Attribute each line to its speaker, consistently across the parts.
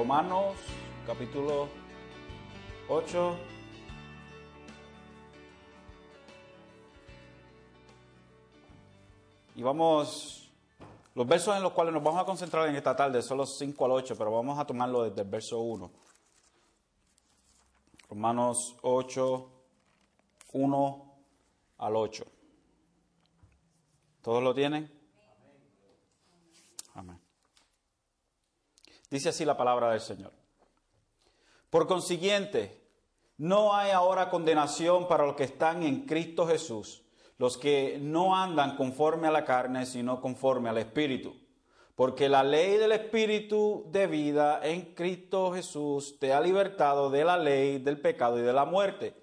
Speaker 1: Romanos capítulo 8. Y vamos, los versos en los cuales nos vamos a concentrar en esta tarde son los 5 al 8, pero vamos a tomarlo desde el verso 1. Romanos 8, 1 al 8. ¿Todos lo tienen? Dice así la palabra del Señor. Por consiguiente, no hay ahora condenación para los que están en Cristo Jesús, los que no andan conforme a la carne, sino conforme al Espíritu. Porque la ley del Espíritu de vida en Cristo Jesús te ha libertado de la ley del pecado y de la muerte.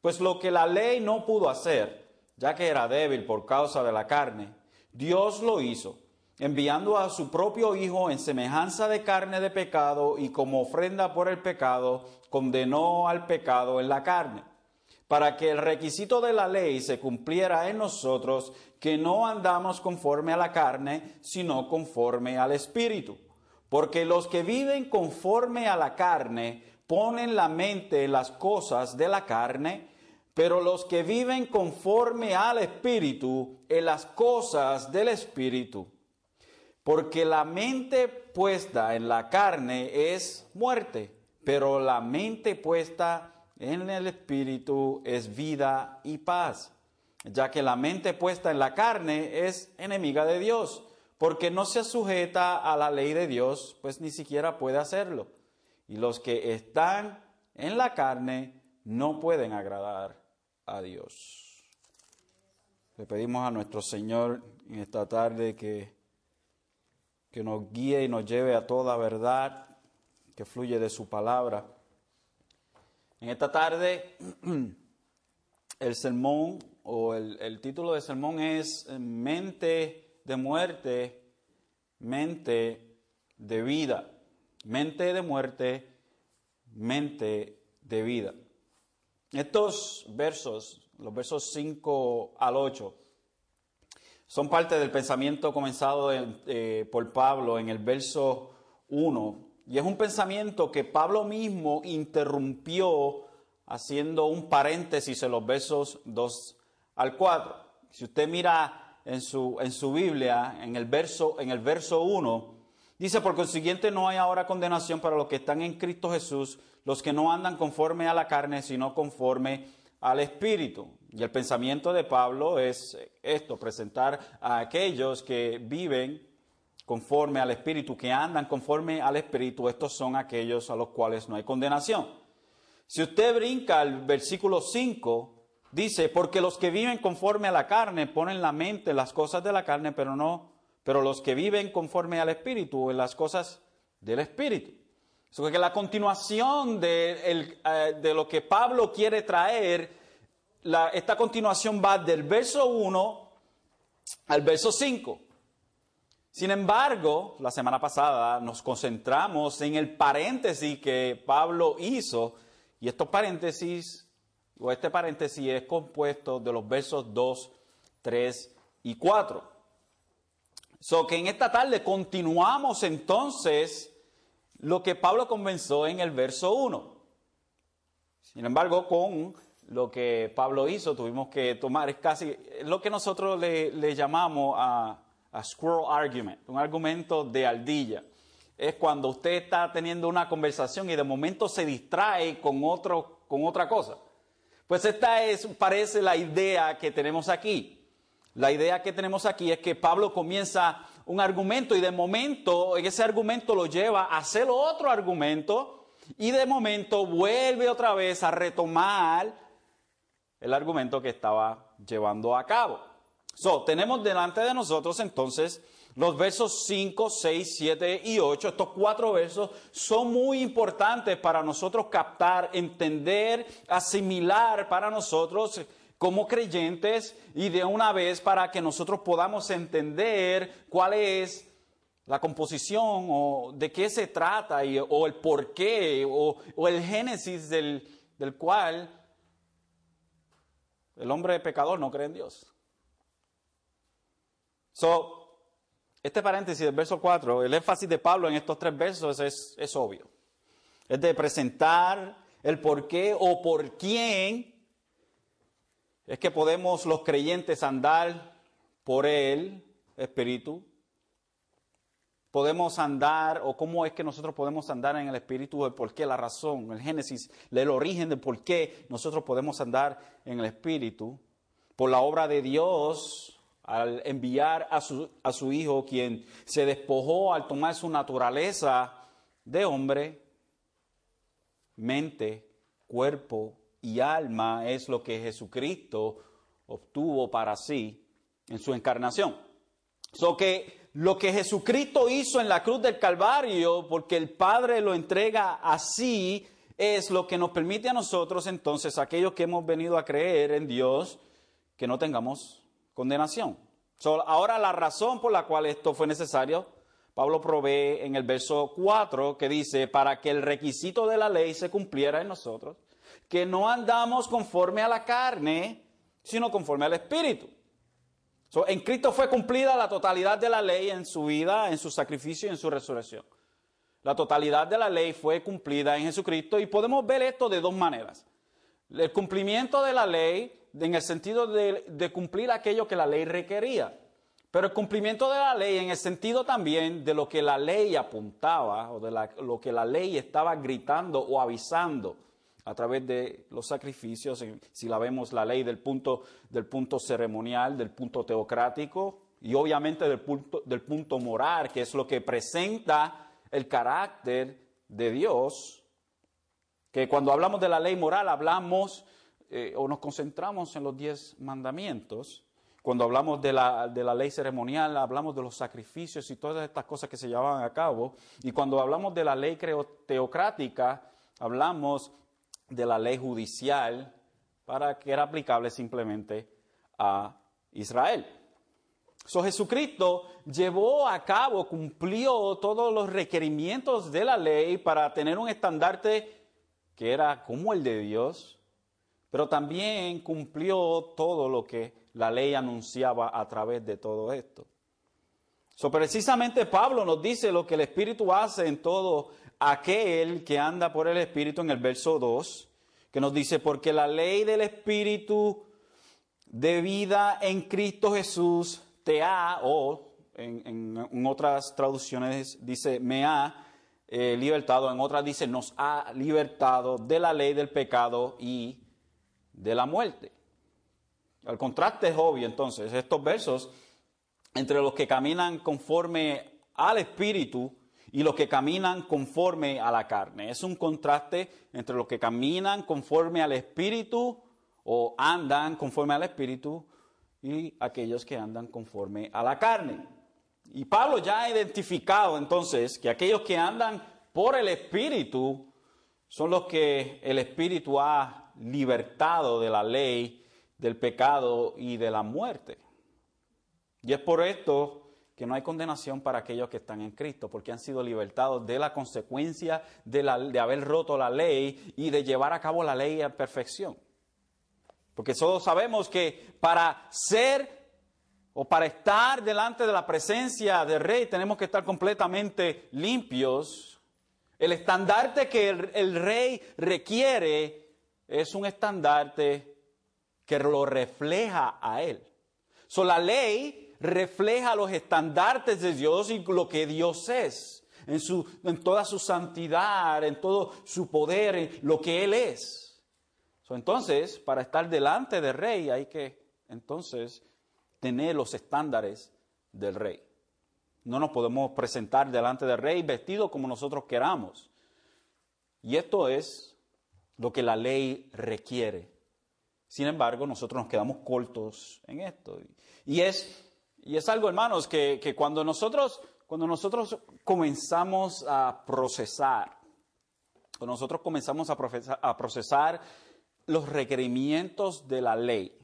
Speaker 1: Pues lo que la ley no pudo hacer, ya que era débil por causa de la carne, Dios lo hizo enviando a su propio Hijo en semejanza de carne de pecado y como ofrenda por el pecado, condenó al pecado en la carne, para que el requisito de la ley se cumpliera en nosotros, que no andamos conforme a la carne, sino conforme al Espíritu. Porque los que viven conforme a la carne ponen la mente en las cosas de la carne, pero los que viven conforme al Espíritu en las cosas del Espíritu. Porque la mente puesta en la carne es muerte, pero la mente puesta en el espíritu es vida y paz, ya que la mente puesta en la carne es enemiga de Dios, porque no se sujeta a la ley de Dios, pues ni siquiera puede hacerlo. Y los que están en la carne no pueden agradar a Dios. Le pedimos a nuestro Señor en esta tarde que que nos guíe y nos lleve a toda verdad que fluye de su palabra. En esta tarde, el sermón o el, título del sermón es Mente de muerte, mente de vida. Mente de muerte, mente de vida. Estos versos, los versos 5 al 8, son parte del pensamiento comenzado eh, por Pablo en el verso 1. Y es un pensamiento que Pablo mismo interrumpió haciendo un paréntesis en los versos 2 al 4. Si usted mira en su, en su Biblia, en el, verso, en el verso 1, dice, por consiguiente no hay ahora condenación para los que están en Cristo Jesús, los que no andan conforme a la carne, sino conforme al Espíritu. Y el pensamiento de Pablo es esto, presentar a aquellos que viven conforme al Espíritu, que andan conforme al Espíritu, estos son aquellos a los cuales no hay condenación. Si usted brinca al versículo 5, dice, porque los que viven conforme a la carne ponen la mente en las cosas de la carne, pero no, pero los que viven conforme al Espíritu en las cosas del Espíritu. Eso que la continuación de, eh, de, lo que Pablo quiere traer, esta continuación va del verso 1 al verso 5. Sin embargo, la semana pasada nos concentramos en el paréntesis que Pablo hizo, y estos paréntesis, o este paréntesis es compuesto de los versos 2, 3 y 4. So que en esta tarde continuamos entonces lo que Pablo comenzó en el verso 1. Sin embargo, con lo que Pablo hizo, tuvimos que tomar, es casi lo que nosotros le, llamamos a, a, squirrel argument, un argumento de ardilla. Es cuando usted está teniendo una conversación y de momento se distrae con, otro, con otra cosa. Pues esta es, parece la idea que tenemos aquí. La idea que tenemos aquí es que Pablo comienza un argumento y de momento ese argumento lo lleva a hacer otro argumento y de momento vuelve otra vez a retomar el argumento que estaba llevando a cabo. So, tenemos delante de nosotros entonces los versos 5, 6, 7 y 8. Estos cuatro versos son muy importantes para nosotros captar, entender, asimilar para nosotros como creyentes y de una vez para que nosotros podamos entender cuál es la composición o de qué se trata o el porqué o, o el génesis del, del cual el hombre pecador no cree en Dios. So, este paréntesis del verso 4, el énfasis de Pablo en estos tres versos es, es obvio. Es de presentar el por qué o por quién es que podemos los creyentes andar por el Espíritu. Podemos andar, o cómo es que nosotros podemos andar en el Espíritu, el por qué, la razón, el génesis, el origen de por qué nosotros podemos andar en el Espíritu. Por la obra de Dios, al enviar a su, a su Hijo, quien se despojó al tomar su naturaleza de hombre, mente, cuerpo y alma es lo que Jesucristo obtuvo para sí en su encarnación. So que lo que Jesucristo hizo en la cruz del Calvario, porque el Padre lo entrega así, es lo que nos permite a nosotros entonces, aquellos que hemos venido a creer en Dios, que no tengamos condenación. ahora la razón por la cual esto fue necesario, Pablo provee en el verso 4 que dice, para que el requisito de la ley se cumpliera en nosotros, que no andamos conforme a la carne, sino conforme al Espíritu. en Cristo fue cumplida la totalidad de la ley en su vida, en su sacrificio y en su resurrección. La totalidad de la ley fue cumplida en Jesucristo y podemos ver esto de dos maneras. El cumplimiento de la ley en el sentido de, cumplir aquello que la ley requería, pero el cumplimiento de la ley en el sentido también de lo que la ley apuntaba o de lo que la ley estaba gritando o avisando a través de los sacrificios, si la vemos la ley del punto, del punto ceremonial, del punto teocrático y obviamente del punto, del punto moral, que es lo que presenta el carácter de Dios, que cuando hablamos de la ley moral hablamos eh, o nos concentramos en los diez mandamientos, cuando hablamos de la, de la, ley ceremonial, hablamos de los sacrificios y todas estas cosas que se llevaban a cabo. Y cuando hablamos de la ley teocrática, hablamos de la ley judicial para que era aplicable simplemente a Israel. So, Jesucristo llevó a cabo, cumplió todos los requerimientos de la ley para tener un estandarte que era como el de Dios, pero también cumplió todo lo que la ley anunciaba a través de todo esto. So, precisamente Pablo nos dice lo que el Espíritu hace en todo aquel que anda por el Espíritu en el verso 2, que nos dice, porque la ley del Espíritu de vida en Cristo Jesús te ha, o en, otras traducciones dice, me ha eh, libertado, en otras dice, nos ha libertado de la ley del pecado y de la muerte. El contraste es obvio entonces, estos versos entre los que caminan conforme al Espíritu, y los que caminan conforme a la carne. Es un contraste entre los que caminan conforme al Espíritu o andan conforme al Espíritu y aquellos que andan conforme a la carne. Y Pablo ya ha identificado entonces que aquellos que andan por el Espíritu son los que el Espíritu ha libertado de la ley, del pecado y de la muerte. Y es por esto que no hay condenación para aquellos que están en Cristo, porque han sido libertados de la consecuencia de, de, haber roto la ley y de llevar a cabo la ley a perfección. Porque todos sabemos que para ser o para estar delante de la presencia del rey tenemos que estar completamente limpios. El estandarte que el, rey requiere es un estandarte que lo refleja a él. So, la ley refleja los estandartes de Dios y lo que Dios es, en, su, en toda su santidad, en todo su poder, en lo que Él es. entonces, para estar delante del rey hay que entonces tener los estándares del rey. No nos podemos presentar delante del rey vestido como nosotros queramos. Y esto es lo que la ley requiere. Sin embargo, nosotros nos quedamos cortos en esto. Y es y es algo, hermanos, que, cuando, nosotros, cuando nosotros comenzamos a procesar, cuando nosotros comenzamos a, a procesar los requerimientos de la ley,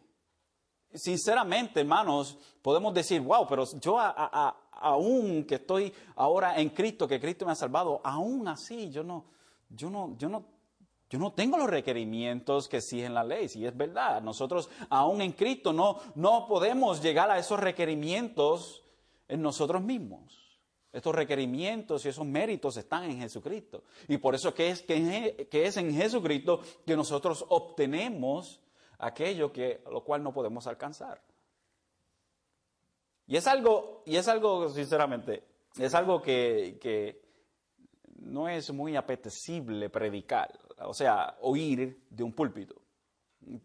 Speaker 1: sinceramente, hermanos, podemos decir, wow, pero yo aún que estoy ahora en Cristo, que Cristo me ha salvado, aún así yo no, yo no, yo no yo no tengo los requerimientos que exigen la ley, si es verdad. Nosotros, aún en Cristo, no, no podemos llegar a esos requerimientos en nosotros mismos. Estos requerimientos y esos méritos están en Jesucristo. Y por eso que es, que, es en Jesucristo que nosotros obtenemos aquello que, lo cual no podemos alcanzar. Y es algo, y es algo, sinceramente, es algo que, que no es muy apetecible predicar, o sea, oír de un púlpito.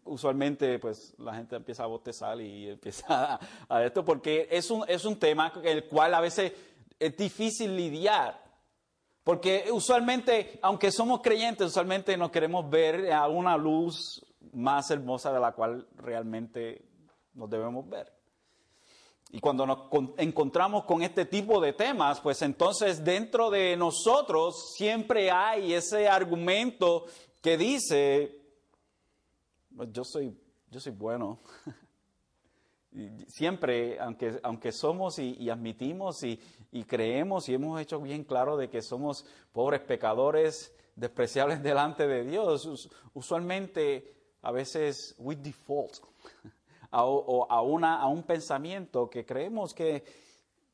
Speaker 1: Usualmente, pues, la gente empieza a bostezar y empieza a, esto, porque es un, es un tema el cual a veces es difícil lidiar. Porque usualmente, aunque somos creyentes, usualmente nos queremos ver a una luz más hermosa de la cual realmente nos debemos ver. Y cuando nos encontramos con este tipo de temas, pues entonces dentro de nosotros siempre hay ese argumento que dice, pues yo soy, yo soy bueno. siempre, aunque, aunque somos y, admitimos y, y, creemos y hemos hecho bien claro de que somos pobres pecadores despreciables delante de Dios, usualmente a veces we default a, a, una, a un pensamiento que creemos que,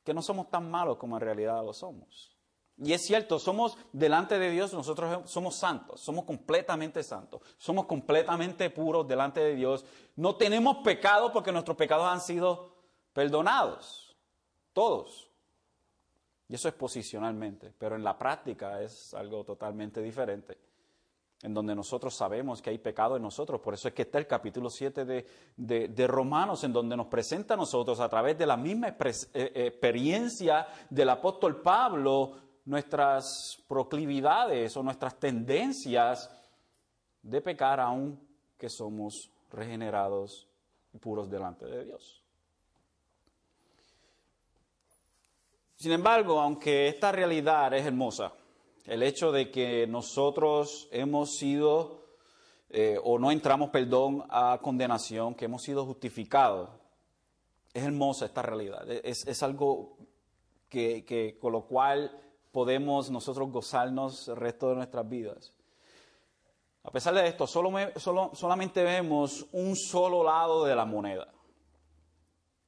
Speaker 1: que no somos tan malos como en realidad lo somos. Y es cierto, somos delante de Dios, nosotros somos santos, somos completamente santos, somos completamente puros delante de Dios. No tenemos pecado porque nuestros pecados han sido perdonados, todos. Y eso es posicionalmente, pero en la práctica es algo totalmente diferente, en donde nosotros sabemos que hay pecado en nosotros. Por eso es que está el capítulo 7 de, de Romanos, en donde nos presenta a nosotros a través de la misma eh, experiencia del apóstol Pablo, nuestras proclividades o nuestras tendencias de pecar aun que somos regenerados y puros delante de Dios. Sin embargo, aunque esta realidad es hermosa, el hecho de que nosotros hemos sido eh, o no entramos, perdón, a condenación, que hemos sido justificados, es hermosa esta realidad. Es, algo que, que, con lo cual podemos nosotros gozarnos el resto de nuestras vidas. A pesar de esto, solo, solamente vemos un solo lado de la moneda.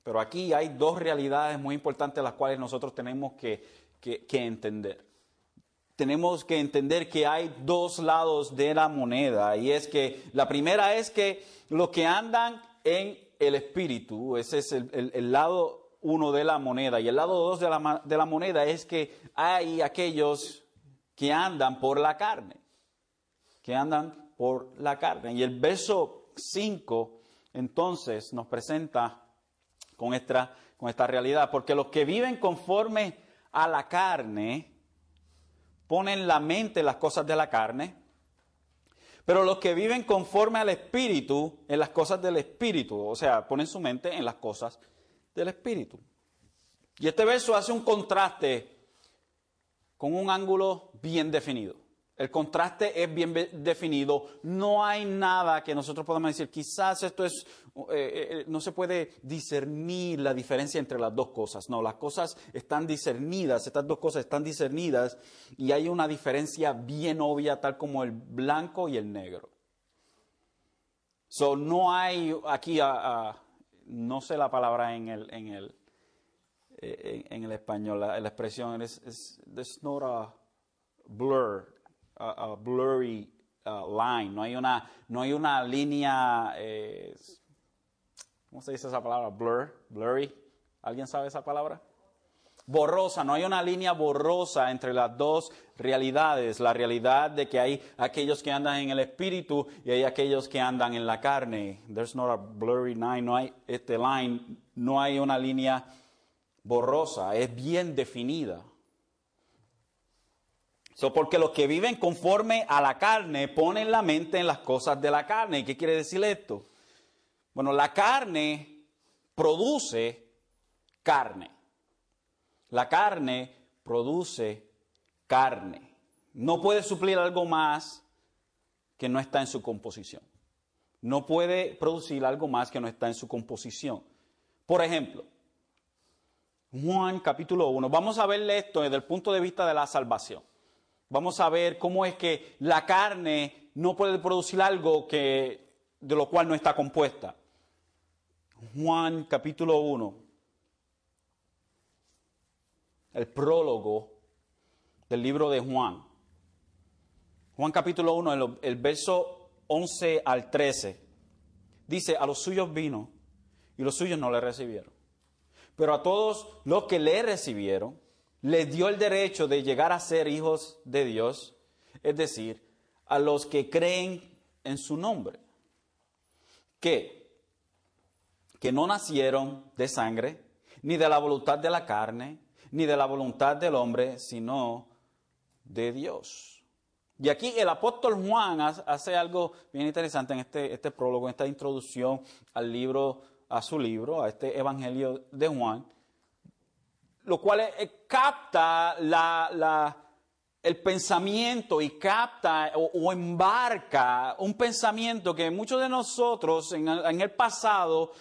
Speaker 1: Pero aquí hay dos realidades muy importantes las cuales nosotros tenemos que, que entender. Tenemos que entender que hay dos lados de la moneda. Y es que la primera es que los que andan en el espíritu, ese es el, lado uno de la moneda. Y el lado dos de la, de la moneda es que hay aquellos que andan por la carne, que andan por la carne. Y el verso 5 entonces nos presenta con esta, con esta realidad, porque los que viven conforme a la carne ponen la mente en las cosas de la carne, pero los que viven conforme al espíritu en las cosas del espíritu, o sea, ponen su mente en las cosas del Espíritu. Y este verso hace un contraste con un ángulo bien definido. El contraste es bien definido. No hay nada que nosotros podamos decir, quizás esto es, eh, eh, no se puede discernir la diferencia entre las dos cosas. No, las cosas están discernidas, estas dos cosas están discernidas y hay una diferencia bien obvia, tal como el blanco y el negro. So, no hay aquí no sé la palabra en el, en el, eh, en, el español, la, expresión es, es there's not a blur, a, blurry uh, line, no hay una, no hay una línea, eh, ¿cómo se dice esa palabra? Blur, blurry, ¿alguien sabe esa palabra? borrosa, no hay una línea borrosa entre las dos realidades, la realidad de que hay aquellos que andan en el espíritu y hay aquellos que andan en la carne. There's not a blurry line, no hay este line, no hay una línea borrosa, es bien definida. So, porque los que viven conforme a la carne ponen la mente en las cosas de la carne. ¿Qué quiere decir esto? Bueno, la carne produce carne. La carne produce carne. No puede suplir algo más que no está en su composición. No puede producir algo más que no está en su composición. Por ejemplo, Juan capítulo 1. Vamos a ver esto desde el punto de vista de la salvación. Vamos a ver cómo es que la carne no puede producir algo que, de lo cual no está compuesta. Juan capítulo 1. el prólogo del libro de Juan. Juan capítulo 1, el, el verso 11 al 13. Dice, a los suyos vino y los suyos no le recibieron. Pero a todos los que le recibieron, les dio el derecho de llegar a ser hijos de Dios, es decir, a los que creen en su nombre. Que, que no nacieron de sangre, ni de la voluntad de la carne, ni de la voluntad del hombre, sino de Dios. Y aquí el apóstol Juan hace algo bien interesante en este, este prólogo, en esta introducción al libro, a su libro, a este evangelio de Juan, lo cual eh, capta la, el pensamiento y capta o, embarca un pensamiento que muchos de nosotros en en el pasado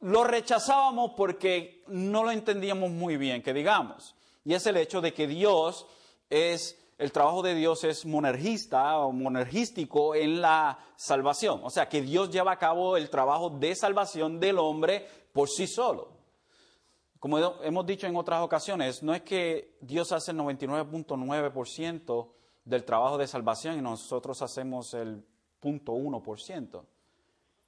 Speaker 1: lo rechazábamos porque no lo entendíamos muy bien, que digamos. Y es el hecho de que Dios es, el trabajo de Dios es monergista o monergístico en la salvación. O sea, que Dios lleva a cabo el trabajo de salvación del hombre por sí solo. Como hemos dicho en otras ocasiones, no es que Dios hace el 99.9% del trabajo de salvación y nosotros hacemos el 0.1%.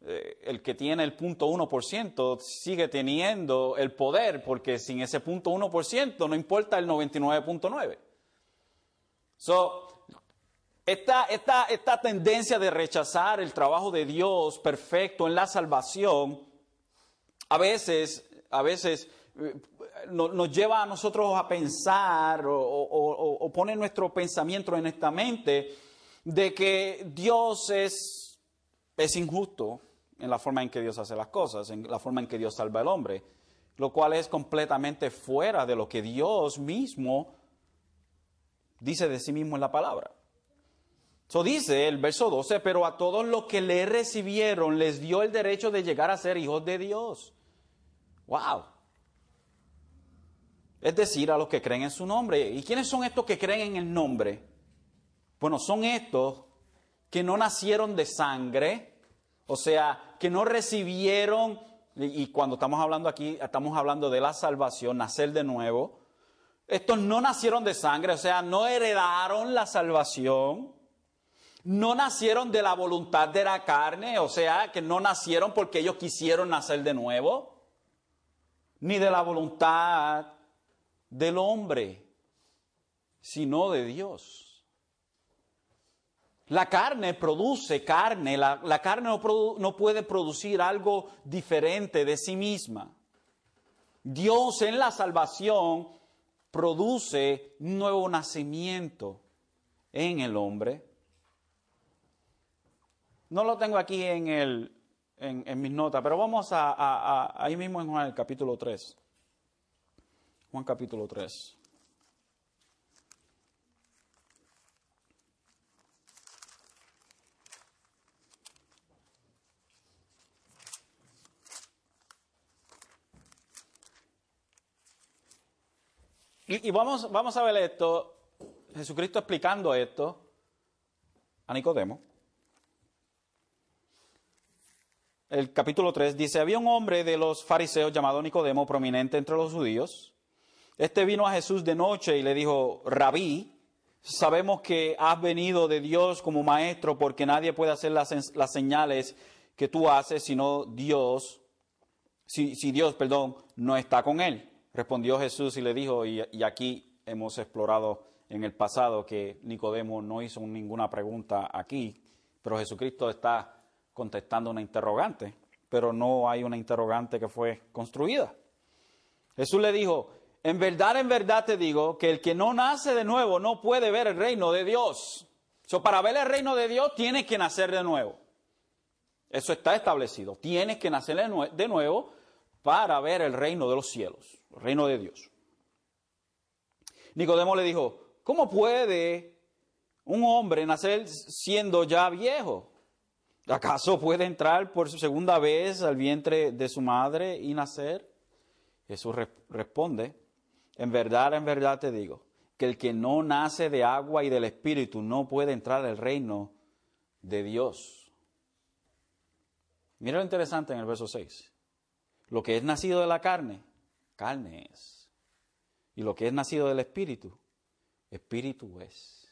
Speaker 1: Eh, el que tiene el punto 1% sigue teniendo el poder, porque sin ese punto 1% no importa el 99.9%. So, esta, esta, esta tendencia de rechazar el trabajo de Dios perfecto en la salvación, a veces, a veces eh, nos lleva a nosotros a pensar o, pone nuestro pensamiento en esta mente de que Dios es, es injusto, en la forma en que Dios hace las cosas, en la forma en que Dios salva al hombre, lo cual es completamente fuera de lo que Dios mismo dice de sí mismo en la palabra. Eso dice el verso 12, pero a todos los que le recibieron les dio el derecho de llegar a ser hijos de Dios. ¡Wow! Es decir, a los que creen en su nombre. ¿Y quiénes son estos que creen en el nombre? Bueno, son estos que no nacieron de sangre, o sea, que no recibieron, y cuando estamos hablando aquí, estamos hablando de la salvación, nacer de nuevo. Estos no nacieron de sangre, o sea, no heredaron la salvación. No nacieron de la voluntad de la carne, o sea, que no nacieron porque ellos quisieron nacer de nuevo, ni de la voluntad del hombre, sino de Dios. La carne produce carne, la, carne no, puede producir algo diferente de sí misma. Dios en la salvación produce un nuevo nacimiento en el hombre. No lo tengo aquí en, mis notas, pero vamos a, a, ahí mismo en Juan el capítulo 3. Juan capítulo 3. Y, vamos, vamos a ver esto, Jesucristo explicando esto a Nicodemo. El capítulo 3 dice, había un hombre de los fariseos llamado Nicodemo, prominente entre los judíos. Este vino a Jesús de noche y le dijo, rabí, sabemos que has venido de Dios como maestro porque nadie puede hacer las, señales que tú haces sino Dios, si, Dios, perdón, no está con él. Respondió Jesús y le dijo, y, aquí hemos explorado en el pasado que Nicodemo no hizo ninguna pregunta aquí, pero Jesucristo está contestando una interrogante, pero no hay una interrogante que fue construida. Jesús le dijo, en verdad, en verdad te digo que el que no nace de nuevo no puede ver el reino de Dios. So, para ver el reino de Dios tienes que nacer de nuevo. Eso está establecido. Tienes que nacer de nuevo para ver el reino de los cielos reino de Dios. Nicodemo le dijo, ¿cómo puede un hombre nacer siendo ya viejo? ¿Acaso puede entrar por segunda vez al vientre de su madre y nacer? Jesús responde, en verdad, en verdad te digo, que el que no nace de agua y del Espíritu no puede entrar al reino de Dios. Mira lo interesante en el verso 6. Lo que es nacido de la carne, carne es. Y lo que es nacido del Espíritu, Espíritu es.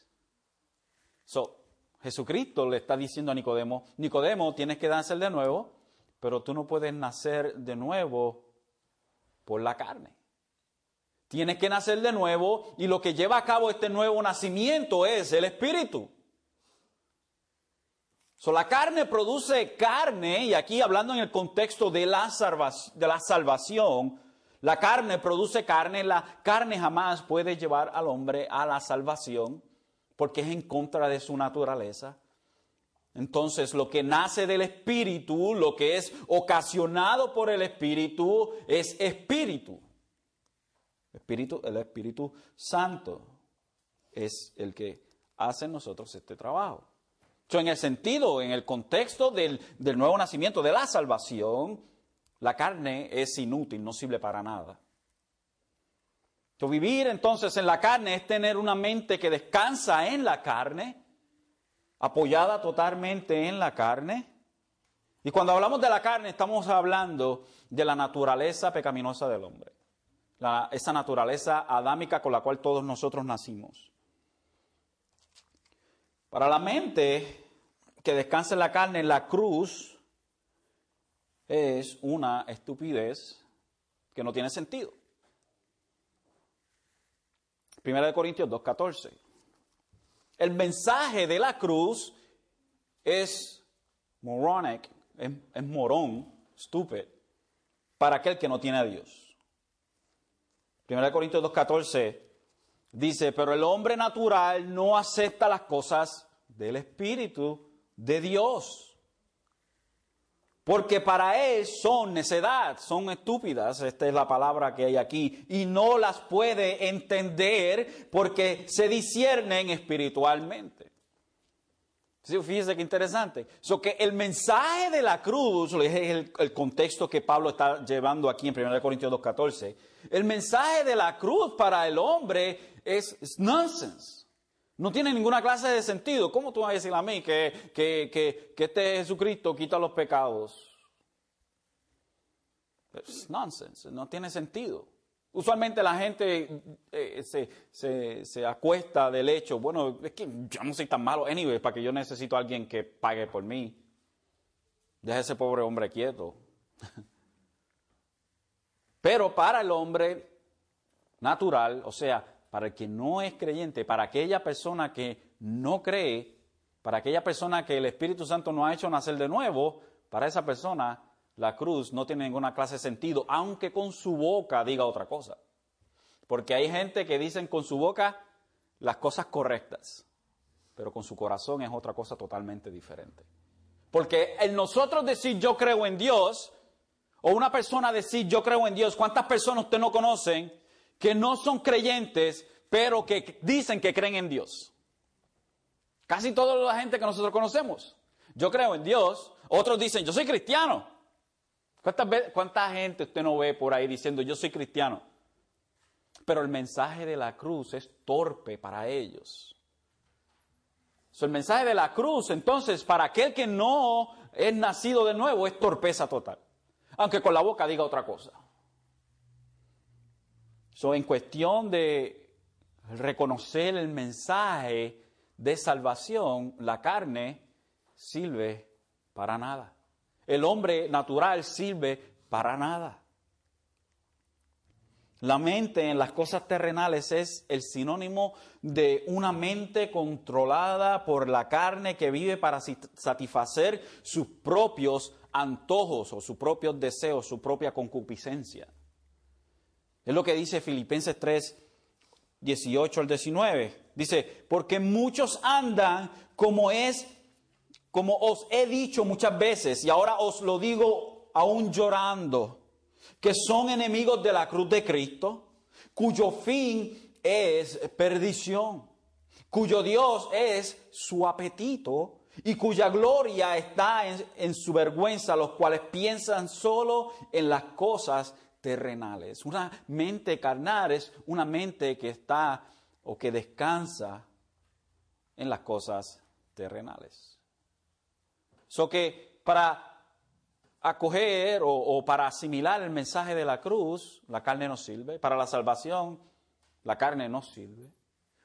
Speaker 1: So, Jesucristo le está diciendo a Nicodemo, Nicodemo, tienes que nacer de nuevo, pero tú no puedes nacer de nuevo por la carne. Tienes que nacer de nuevo y lo que lleva a cabo este nuevo nacimiento es el Espíritu. So, la carne produce carne, y aquí hablando en el contexto de la, de la salvación, la carne produce carne, la carne jamás puede llevar al hombre a la salvación porque es en contra de su naturaleza. Entonces, lo que nace del Espíritu, lo que es ocasionado por el Espíritu, es Espíritu. Espíritu el Espíritu Santo es el que hace en nosotros este trabajo en el sentido, en el contexto del, nuevo nacimiento, de la salvación, la carne es inútil, no sirve para nada. vivir entonces en la carne es tener una mente que descansa en la carne, apoyada totalmente en la carne. Y cuando hablamos de la carne estamos hablando de la naturaleza pecaminosa del hombre, esa naturaleza adámica con la cual todos nosotros nacimos. Para la mente, que descansa en la carne, la cruz, es una estupidez que no tiene sentido. Primera de Corintios 2.14. El mensaje de la cruz es moronic, es, es morón, estúpido, para aquel que no tiene a Dios. Primera de Corintios 2.14 dice, pero el hombre natural no acepta las cosas del Espíritu de Dios. Porque para él son necedad, son estúpidas, esta es la palabra que hay aquí, y no las puede entender porque se disciernen espiritualmente. Sí, fíjese qué interesante. So que el mensaje de la cruz, es el, contexto que Pablo está llevando aquí en 1 Corintios 2.14, el mensaje de la cruz para el hombre es, nonsense. No tiene ninguna clase de sentido. ¿Cómo tú vas a decir a mí que, que, este Jesucristo quita los pecados? Es nonsense, no tiene sentido. Usualmente la gente eh, se, se, acuesta del hecho, bueno, es que yo no soy tan malo, anyway, para que yo necesito a alguien que pague por mí. Deja ese pobre hombre quieto. Pero para el hombre natural, o sea, para el que no es creyente, para aquella persona que no cree, para aquella persona que el Espíritu Santo no ha hecho nacer de nuevo, para esa persona la cruz no tiene ninguna clase de sentido, aunque con su boca diga otra cosa. Porque hay gente que dicen con su boca las cosas correctas, pero con su corazón es otra cosa totalmente diferente. Porque el nosotros decir yo creo en Dios, o una persona decir yo creo en Dios, ¿cuántas personas usted no conocen que no son creyentes, pero que dicen que creen en Dios. Casi toda la gente que nosotros conocemos. Yo creo en Dios. Otros dicen, yo soy cristiano. ¿Cuánta gente usted no ve por ahí diciendo, yo soy cristiano? Pero el mensaje de la cruz es torpe para ellos. el mensaje de la cruz, entonces, para aquel que no es nacido de nuevo, es torpeza total. Aunque con la boca diga otra cosa. So, en cuestión de reconocer el mensaje de salvación, la carne sirve para nada. El hombre natural sirve para nada. La mente en las cosas terrenales es el sinónimo de una mente controlada por la carne que vive para satisfacer sus propios antojos o sus propios deseos, su propia concupiscencia. Es lo que dice Filipenses 3, 18 al 19. Dice, porque muchos andan como es, como os he dicho muchas veces, y ahora os lo digo aún llorando, que son enemigos de la cruz de Cristo, cuyo fin es perdición, cuyo Dios es su apetito y cuya gloria está en, su vergüenza, los cuales piensan solo en las cosas terrenales. Una mente carnal es una mente que está o que descansa en las cosas terrenales. So que para acoger o, para asimilar el mensaje de la cruz, la carne no sirve. Para la salvación, la carne no sirve.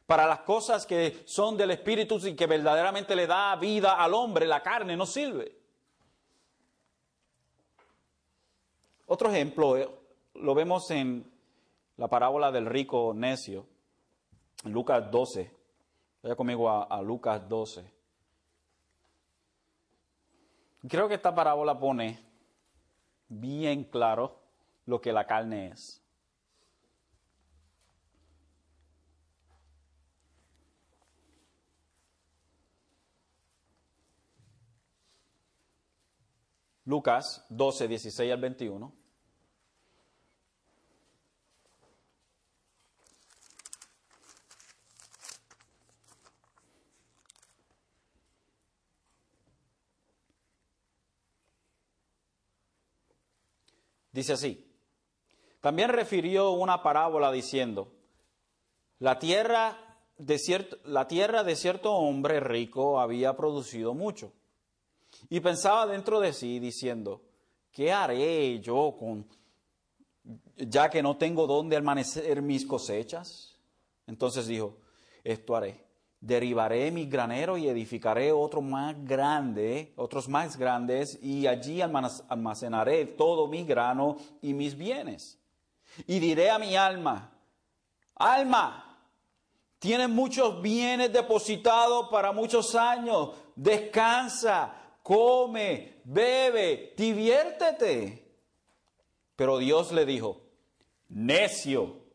Speaker 1: Para las cosas que son del Espíritu y que verdaderamente le da vida al hombre, la carne no sirve. Otro ejemplo eh, lo vemos en la parábola del rico necio, en Lucas 12. Vaya conmigo a, a Lucas 12. Creo que esta parábola pone bien claro lo que la carne es. Lucas 12, 16 al 21. Dice así, también refirió una parábola diciendo, la tierra de cierto, hombre rico había producido mucho. Y pensaba dentro de sí diciendo, ¿qué haré yo con, ya que no tengo dónde almacenar mis cosechas? Entonces dijo, esto haré. Derribaré mi granero y edificaré otro más grande, otros más grandes, y allí almacenaré todo mi grano y mis bienes. Y diré a mi alma, alma, tienes muchos bienes depositados para muchos años, descansa, come, bebe, diviértete. Pero Dios le dijo, necio,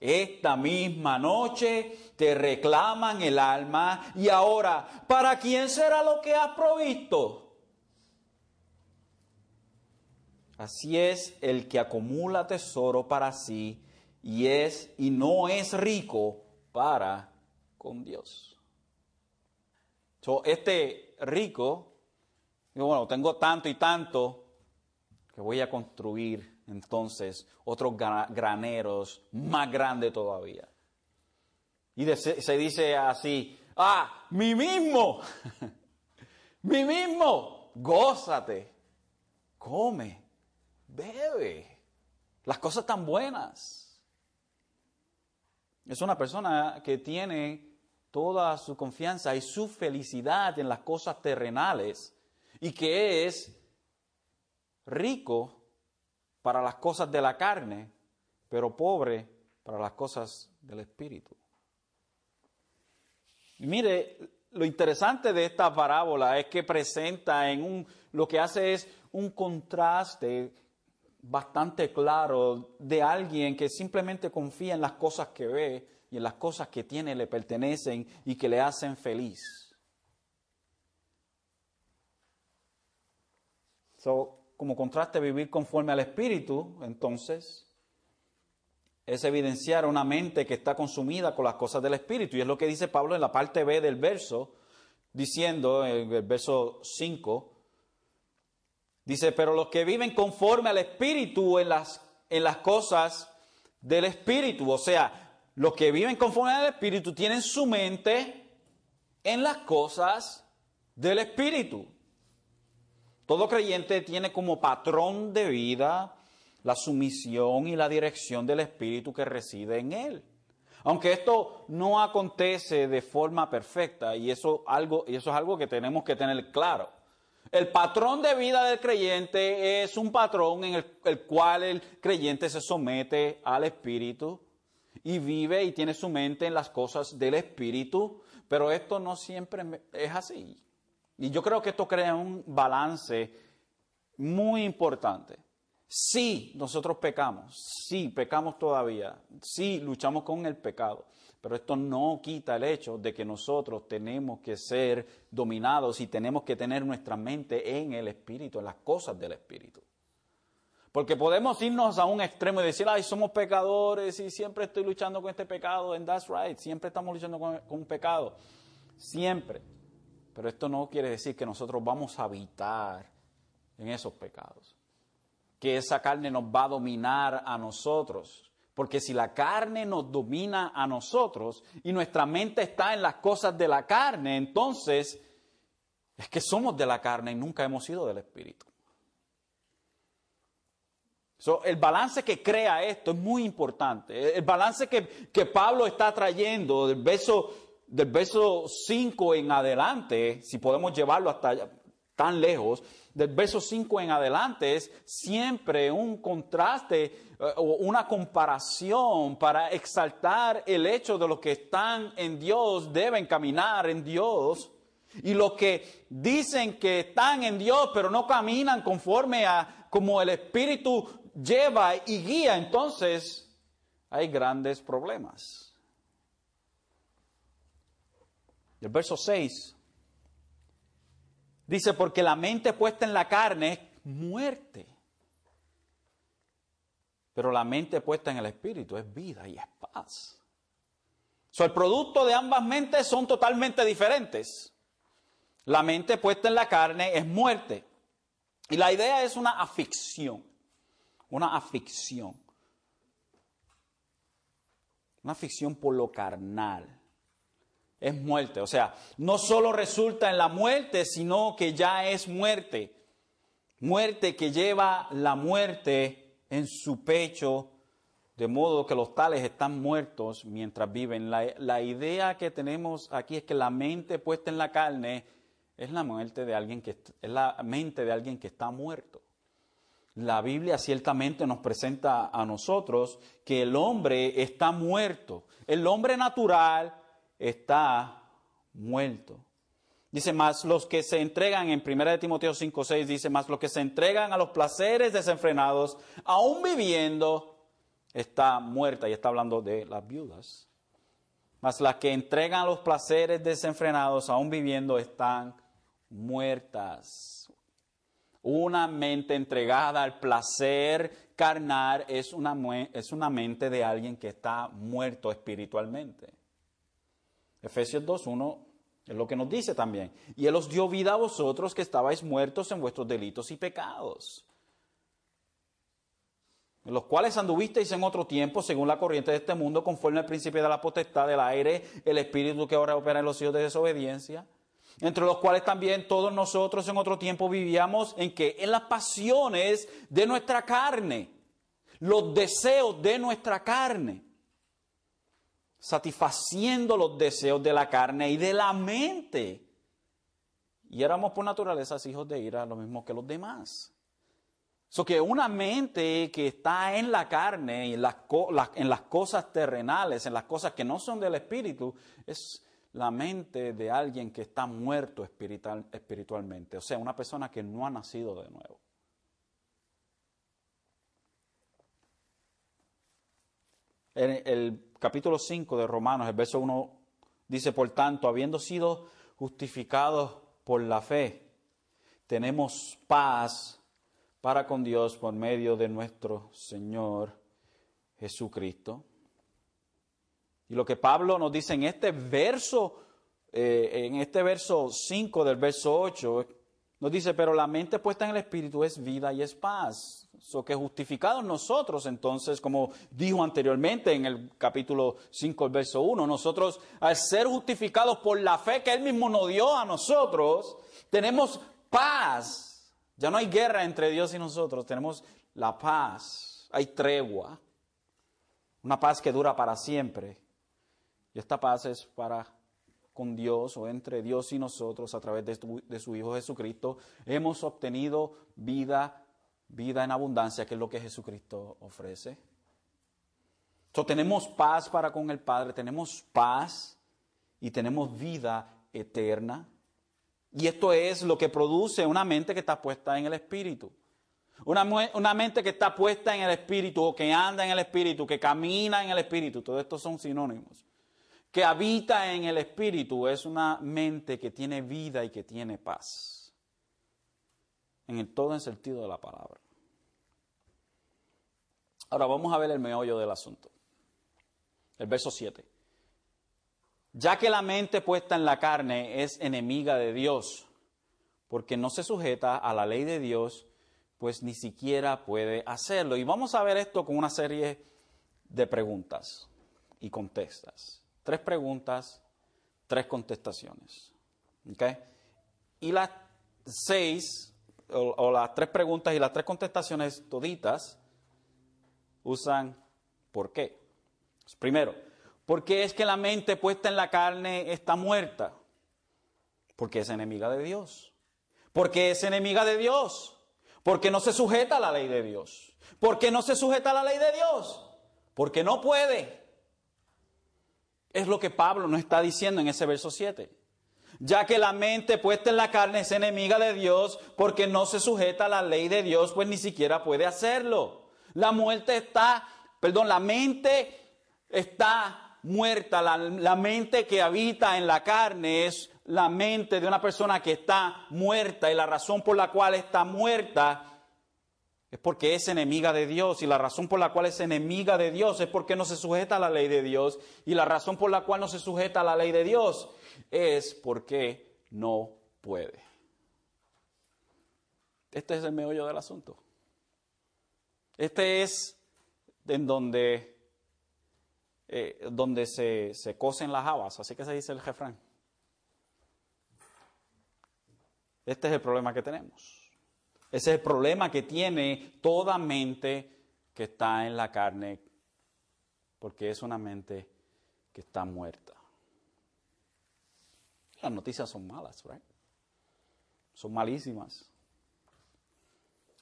Speaker 1: esta misma noche te reclaman el alma y ahora, ¿para quién será lo que has provisto? Así es el que acumula tesoro para sí y es y no es rico para con Dios. este rico, bueno, tengo tanto y tanto que voy a construir entonces otros graneros más grandes todavía. Y se dice así, ah, mi mismo, mi mismo, gózate, come, bebe, las cosas tan buenas. Es una persona que tiene toda su confianza y su felicidad en las cosas terrenales y que es rico para las cosas de la carne, pero pobre para las cosas del espíritu mire, lo interesante de esta parábola es que presenta en un, lo que hace es un contraste bastante claro de alguien que simplemente confía en las cosas que ve y en las cosas que tiene le pertenecen y que le hacen feliz. So, como contraste vivir conforme al Espíritu, entonces, es evidenciar una mente que está consumida con las cosas del Espíritu. Y es lo que dice Pablo en la parte B del verso, diciendo en el verso 5, dice, pero los que viven conforme al Espíritu en las, en las cosas del Espíritu, o sea, los que viven conforme al Espíritu tienen su mente en las cosas del Espíritu. Todo creyente tiene como patrón de vida la sumisión y la dirección del Espíritu que reside en él. Aunque esto no acontece de forma perfecta, y eso, es algo que tenemos que tener claro. El patrón de vida del creyente es un patrón en el, el cual el creyente se somete al Espíritu y vive y tiene su mente en las cosas del Espíritu, pero esto no siempre es así. Y yo creo que esto crea un balance muy importante. Sí, nosotros pecamos, sí, pecamos todavía, sí, luchamos con el pecado, pero esto no quita el hecho de que nosotros tenemos que ser dominados y tenemos que tener nuestra mente en el Espíritu, en las cosas del Espíritu. Porque podemos irnos a un extremo y decir, ay, somos pecadores y siempre estoy luchando con este pecado, and that's right, siempre estamos luchando con, con un pecado, siempre. Pero esto no quiere decir que nosotros vamos a habitar en esos pecados que esa carne nos va a dominar a nosotros. Porque si la carne nos domina a nosotros y nuestra mente está en las cosas de la carne, entonces es que somos de la carne y nunca hemos sido del Espíritu. So, el balance que crea esto es muy importante. El balance que, Pablo está trayendo del verso, del verso 5 en adelante, si podemos llevarlo hasta tan lejos, del verso 5 en adelante es siempre un contraste eh, o una comparación para exaltar el hecho de los que están en Dios, deben caminar en Dios, y los que dicen que están en Dios pero no caminan conforme a como el Espíritu lleva y guía, entonces hay grandes problemas. El verso 6 dice, porque la mente puesta en la carne es muerte, pero la mente puesta en el Espíritu es vida y es paz. So, el producto de ambas mentes son totalmente diferentes. La mente puesta en la carne es muerte. Y la idea es una afición una aflicción. Una aflicción por lo carnal. Es muerte. O sea, no solo resulta en la muerte, sino que ya es muerte. Muerte que lleva la muerte en su pecho, de modo que los tales están muertos mientras viven. La, la idea que tenemos aquí es que la mente puesta en la carne es la muerte de alguien que es la mente de alguien que está muerto. La Biblia ciertamente nos presenta a nosotros que el hombre está muerto. El hombre natural está muerto. Dice más, los que se entregan en 1 Timoteo 5, 6, dice más, los que se entregan a los placeres desenfrenados, aún viviendo, está muerta. Y está hablando de las viudas. Mas las que entregan a los placeres desenfrenados, aún viviendo, están muertas. Una mente entregada al placer carnal es una, es una mente de alguien que está muerto espiritualmente. Efesios 2.1 es lo que nos dice también. Y Él os dio vida a vosotros que estabais muertos en vuestros delitos y pecados, en los cuales anduvisteis en otro tiempo según la corriente de este mundo, conforme al principio de la potestad del aire, el espíritu que ahora opera en los hijos de desobediencia entre los cuales también todos nosotros en otro tiempo vivíamos en que en las pasiones de nuestra carne, los deseos de nuestra carne, satisfaciendo los deseos de la carne y de la mente. Y éramos por naturaleza hijos de ira, lo mismo que los demás. So que una mente que está en la carne y en las, en las cosas terrenales, en las cosas que no son del espíritu, es la mente de alguien que está muerto espiritual, espiritualmente, o sea, una persona que no ha nacido de nuevo. En el capítulo 5 de Romanos, el verso 1 dice, por tanto, habiendo sido justificados por la fe, tenemos paz para con Dios por medio de nuestro Señor Jesucristo. Y lo que Pablo nos dice en este verso, eh, en este verso 5 del verso 8, nos dice, pero la mente puesta en el Espíritu es vida y es paz. So que justificados nosotros, entonces, como dijo anteriormente en el capítulo 5, el verso 1, nosotros al ser justificados por la fe que Él mismo nos dio a nosotros, tenemos paz. Ya no hay guerra entre Dios y nosotros, tenemos la paz, hay tregua, una paz que dura para siempre. Y esta paz es para con Dios o entre Dios y nosotros a través de, su Hijo Jesucristo. Hemos obtenido vida, vida en abundancia, que es lo que Jesucristo ofrece. So, tenemos paz para con el Padre, tenemos paz y tenemos vida eterna. Y esto es lo que produce una mente que está puesta en el Espíritu. Una, una, mente que está puesta en el Espíritu o que anda en el Espíritu, que camina en el Espíritu. Todo esto son sinónimos que habita en el Espíritu es una mente que tiene vida y que tiene paz. En el todo el sentido de la palabra. Ahora vamos a ver el meollo del asunto. El verso 7. Ya que la mente puesta en la carne es enemiga de Dios, porque no se sujeta a la ley de Dios, pues ni siquiera puede hacerlo. Y vamos a ver esto con una serie de preguntas y contestas. Tres preguntas, tres contestaciones. Y las seis, o, las tres preguntas y las tres contestaciones toditas, usan ¿por qué? Primero, ¿por qué es que la mente puesta en la carne está muerta? Porque es enemiga de Dios. Porque es enemiga de Dios. Porque no se sujeta a la ley de Dios. Porque no se sujeta a la ley de Dios. Porque no puede. Es lo que Pablo nos está diciendo en ese verso 7 ya que la mente puesta en la carne es enemiga de Dios porque no se sujeta a la ley de Dios, pues ni siquiera puede hacerlo. La muerte está, perdón, la mente está muerta, la, la mente que habita en la carne es la mente de una persona que está muerta y la razón por la cual está muerta es porque es enemiga de Dios y la razón por la cual es enemiga de Dios es porque no se sujeta a la ley de Dios y la razón por la cual no se sujeta a la ley de Dios es porque no puede. Este es el meollo del asunto. Este es en donde, eh, donde se, se cosen las habas, así que se dice el refrán. Este es el problema que tenemos. Ese es el problema que tiene toda mente que está en la carne, porque es una mente que está muerta. Las noticias son malas, ¿right? Son malísimas.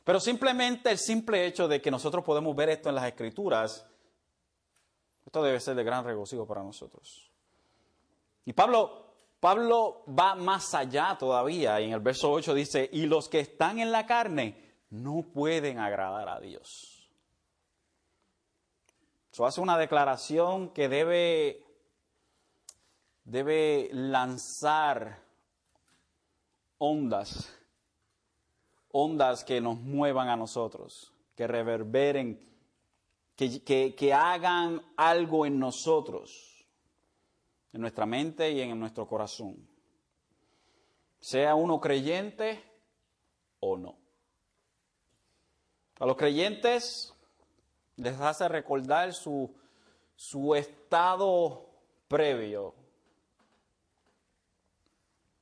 Speaker 1: Pero simplemente el simple hecho de que nosotros podemos ver esto en las escrituras, esto debe ser de gran regocijo para nosotros. Y Pablo Pablo va más allá todavía y en el verso 8 dice, y los que están en la carne no pueden agradar a Dios. Eso hace una declaración que debe, debe lanzar ondas, ondas que nos muevan a nosotros, que reverberen, que, que hagan algo en nosotros en nuestra mente y en nuestro corazón. Sea uno creyente o no. A los creyentes les hace recordar su, su estado previo.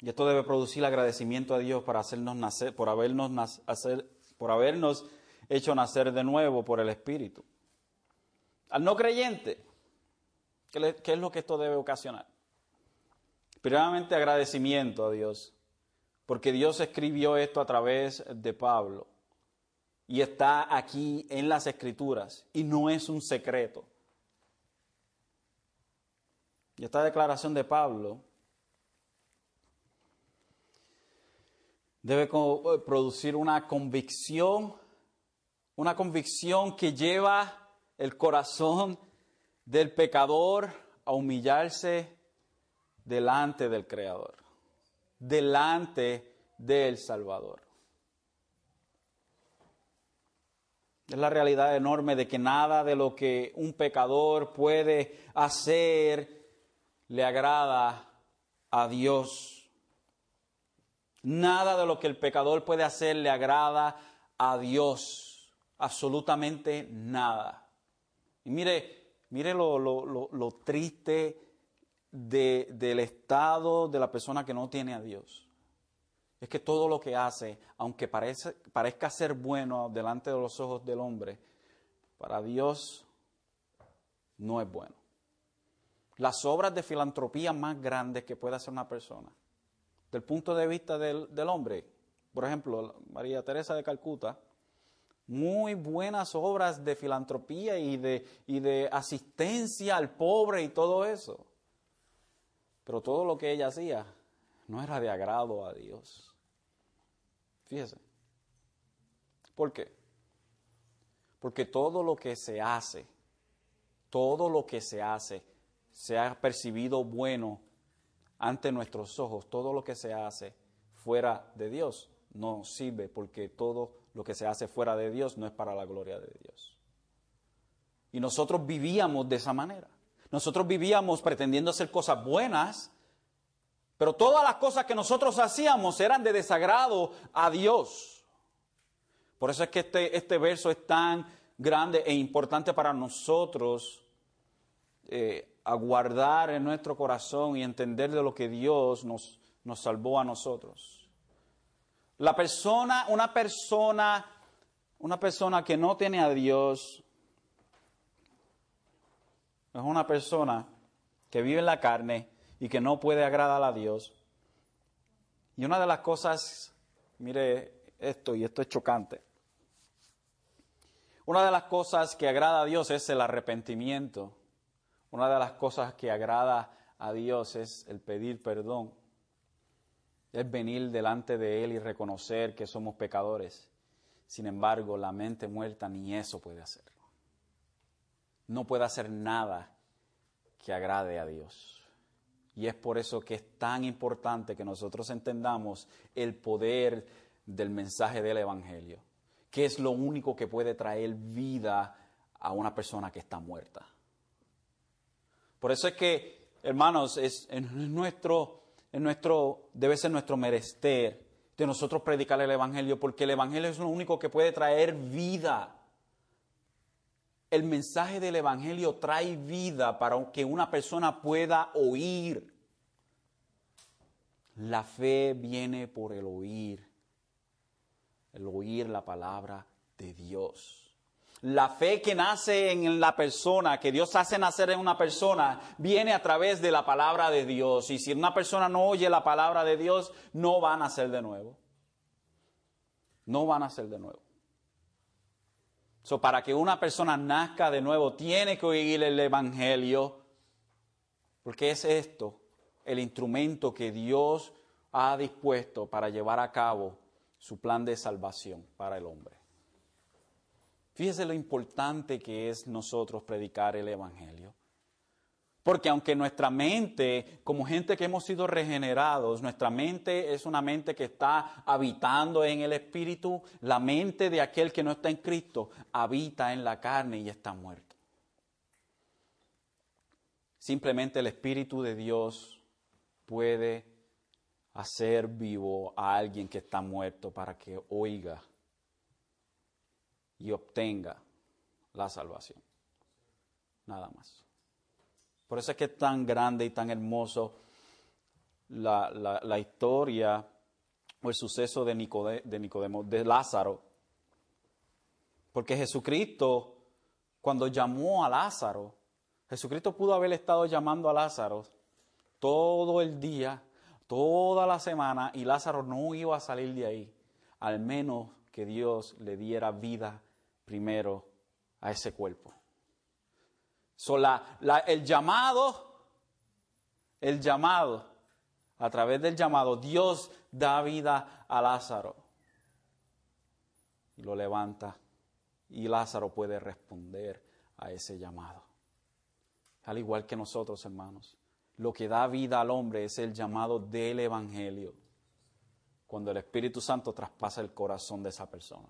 Speaker 1: Y esto debe producir agradecimiento a Dios para hacernos nacer, por habernos, por habernos hecho nacer de nuevo por el Espíritu. Al no creyente, ¿Qué, es lo que esto debe ocasionar? Primeramente agradecimiento a Dios, porque Dios escribió esto a través de Pablo y está aquí en las escrituras y no es un secreto. Y esta declaración de Pablo debe producir una convicción, una convicción que lleva el corazón del pecador a humillarse delante del Creador, delante del Salvador. Es la realidad enorme de que nada de lo que un pecador puede hacer le agrada a Dios. Nada de lo que el pecador puede hacer le agrada a Dios. Absolutamente nada. Y mire, Mire lo, triste del estado de la persona que no tiene a Dios. Es que todo lo que hace, aunque parezca ser bueno delante de los ojos del hombre, para Dios no es bueno. Las obras de filantropía más grandes que puede hacer una persona, del punto de vista del, del hombre, por ejemplo, María Teresa de Calcuta, muy buenas obras de filantropía y de, y de asistencia al pobre y todo eso. Pero todo lo que ella hacía no era de agrado a Dios. Fíjese. ¿Por qué? Porque todo lo que se hace, todo lo que se hace, se ha percibido bueno ante nuestros ojos, todo lo que se hace fuera de Dios no sirve porque todo lo que se hace fuera de Dios no es para la gloria de Dios. Y nosotros vivíamos de esa manera. Nosotros vivíamos pretendiendo hacer cosas buenas, pero todas las cosas que nosotros hacíamos eran de desagrado a Dios. Por eso es que este, este verso es tan grande e importante para nosotros eh, aguardar en nuestro corazón y entender de lo que Dios nos, nos salvó a nosotros. La persona, una persona, una persona que no tiene a Dios, es una persona que vive en la carne y que no puede agradar a Dios. Y una de las cosas, mire esto, y esto es chocante, una de las cosas que agrada a Dios es el arrepentimiento. Una de las cosas que agrada a Dios es el pedir perdón. Es venir delante de Él y reconocer que somos pecadores. Sin embargo, la mente muerta ni eso puede hacerlo. No puede hacer nada que agrade a Dios. Y es por eso que es tan importante que nosotros entendamos el poder del mensaje del Evangelio que es lo único que puede traer vida a una persona que está muerta. Por eso es que, hermanos, es, nuestro, debe ser nuestro merester de nosotros predicar el Evangelio, porque el Evangelio es lo único que puede traer vida. El mensaje del Evangelio trae vida para que una persona pueda oír. La fe viene por el oír el oír la palabra de Dios. La fe que nace en la persona, que Dios hace nacer en una persona, viene a través de la palabra de Dios. Y si una persona no oye la palabra de Dios, no va a nacer de nuevo. No va a nacer de nuevo. So, para que una persona nazca de nuevo, tiene que oír el Evangelio, porque es esto el instrumento que Dios ha dispuesto para llevar a cabo su plan de salvación para el hombre. Fíjese lo importante que es nosotros predicar el Evangelio. Porque aunque nuestra mente, como gente que hemos sido regenerados, nuestra mente es una mente que está habitando en el Espíritu, la mente de aquel que no está en Cristo habita en la carne y está muerto. Simplemente el Espíritu de Dios puede hacer vivo a alguien que está muerto para que oiga y obtenga la salvación. Nada más. Por eso es que es tan grande y tan hermoso la, historia o el suceso de, de Nicodemo, de Lázaro. Porque Jesucristo, cuando llamó a Lázaro, Jesucristo pudo haber estado llamando a Lázaro todo el día toda la semana y Lázaro no iba a salir de ahí, al menos que Dios le diera vida primero a ese cuerpo. So, el llamado, el llamado, a través del llamado, Dios da vida a Lázaro y lo levanta y Lázaro puede responder a ese llamado. Al igual que nosotros, hermanos. Lo que da vida al hombre es el llamado del Evangelio, cuando el Espíritu Santo traspasa el corazón de esa persona.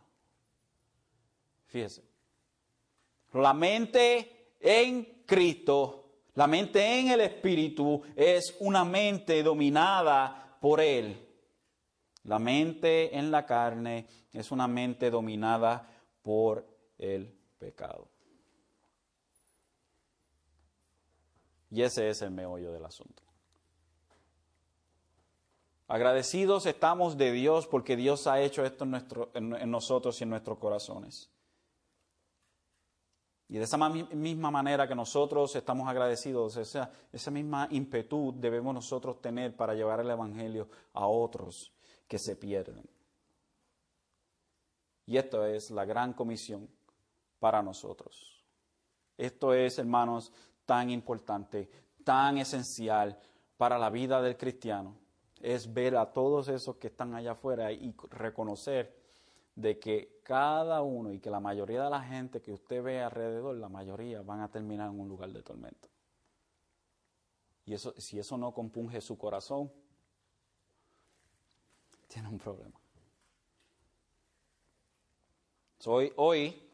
Speaker 1: Fíjese, la mente en Cristo, la mente en el Espíritu es una mente dominada por Él. La mente en la carne es una mente dominada por el pecado. Y ese es el meollo del asunto. Agradecidos estamos de Dios porque Dios ha hecho esto en, en, nosotros y en nuestros corazones. Y de esa misma manera que nosotros estamos agradecidos, esa, esa misma impetud debemos nosotros tener para llevar el Evangelio a otros que se pierden. Y esto es la gran comisión para nosotros. Esto es, hermanos, tan importante, tan esencial para la vida del cristiano, es ver a todos esos que están allá afuera y reconocer de que cada uno y que la mayoría de la gente que usted ve alrededor, la mayoría van a terminar en un lugar de tormento. Y eso, si eso no compunge su corazón, tiene un problema. Hoy, hoy,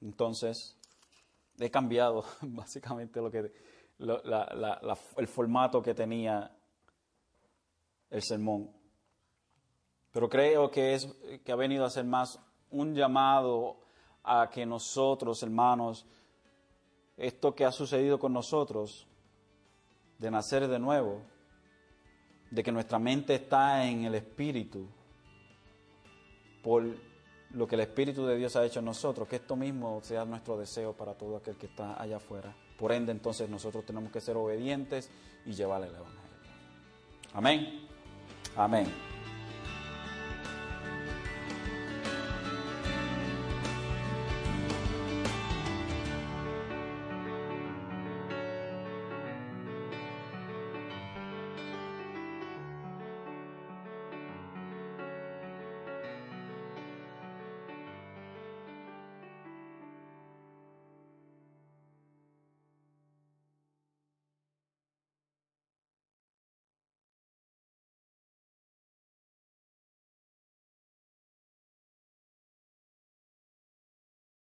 Speaker 1: entonces, he cambiado básicamente lo que, el formato que tenía el sermón. Pero creo que, es, que ha venido a ser más un llamado a que nosotros, hermanos, esto que ha sucedido con nosotros, de nacer de nuevo, de que nuestra mente está en el Espíritu, por lo que el Espíritu de Dios ha hecho en nosotros, que esto mismo sea nuestro deseo para todo aquel que está allá afuera. Por ende, entonces nosotros tenemos que ser obedientes y llevarle el Evangelio. Amén. Amén.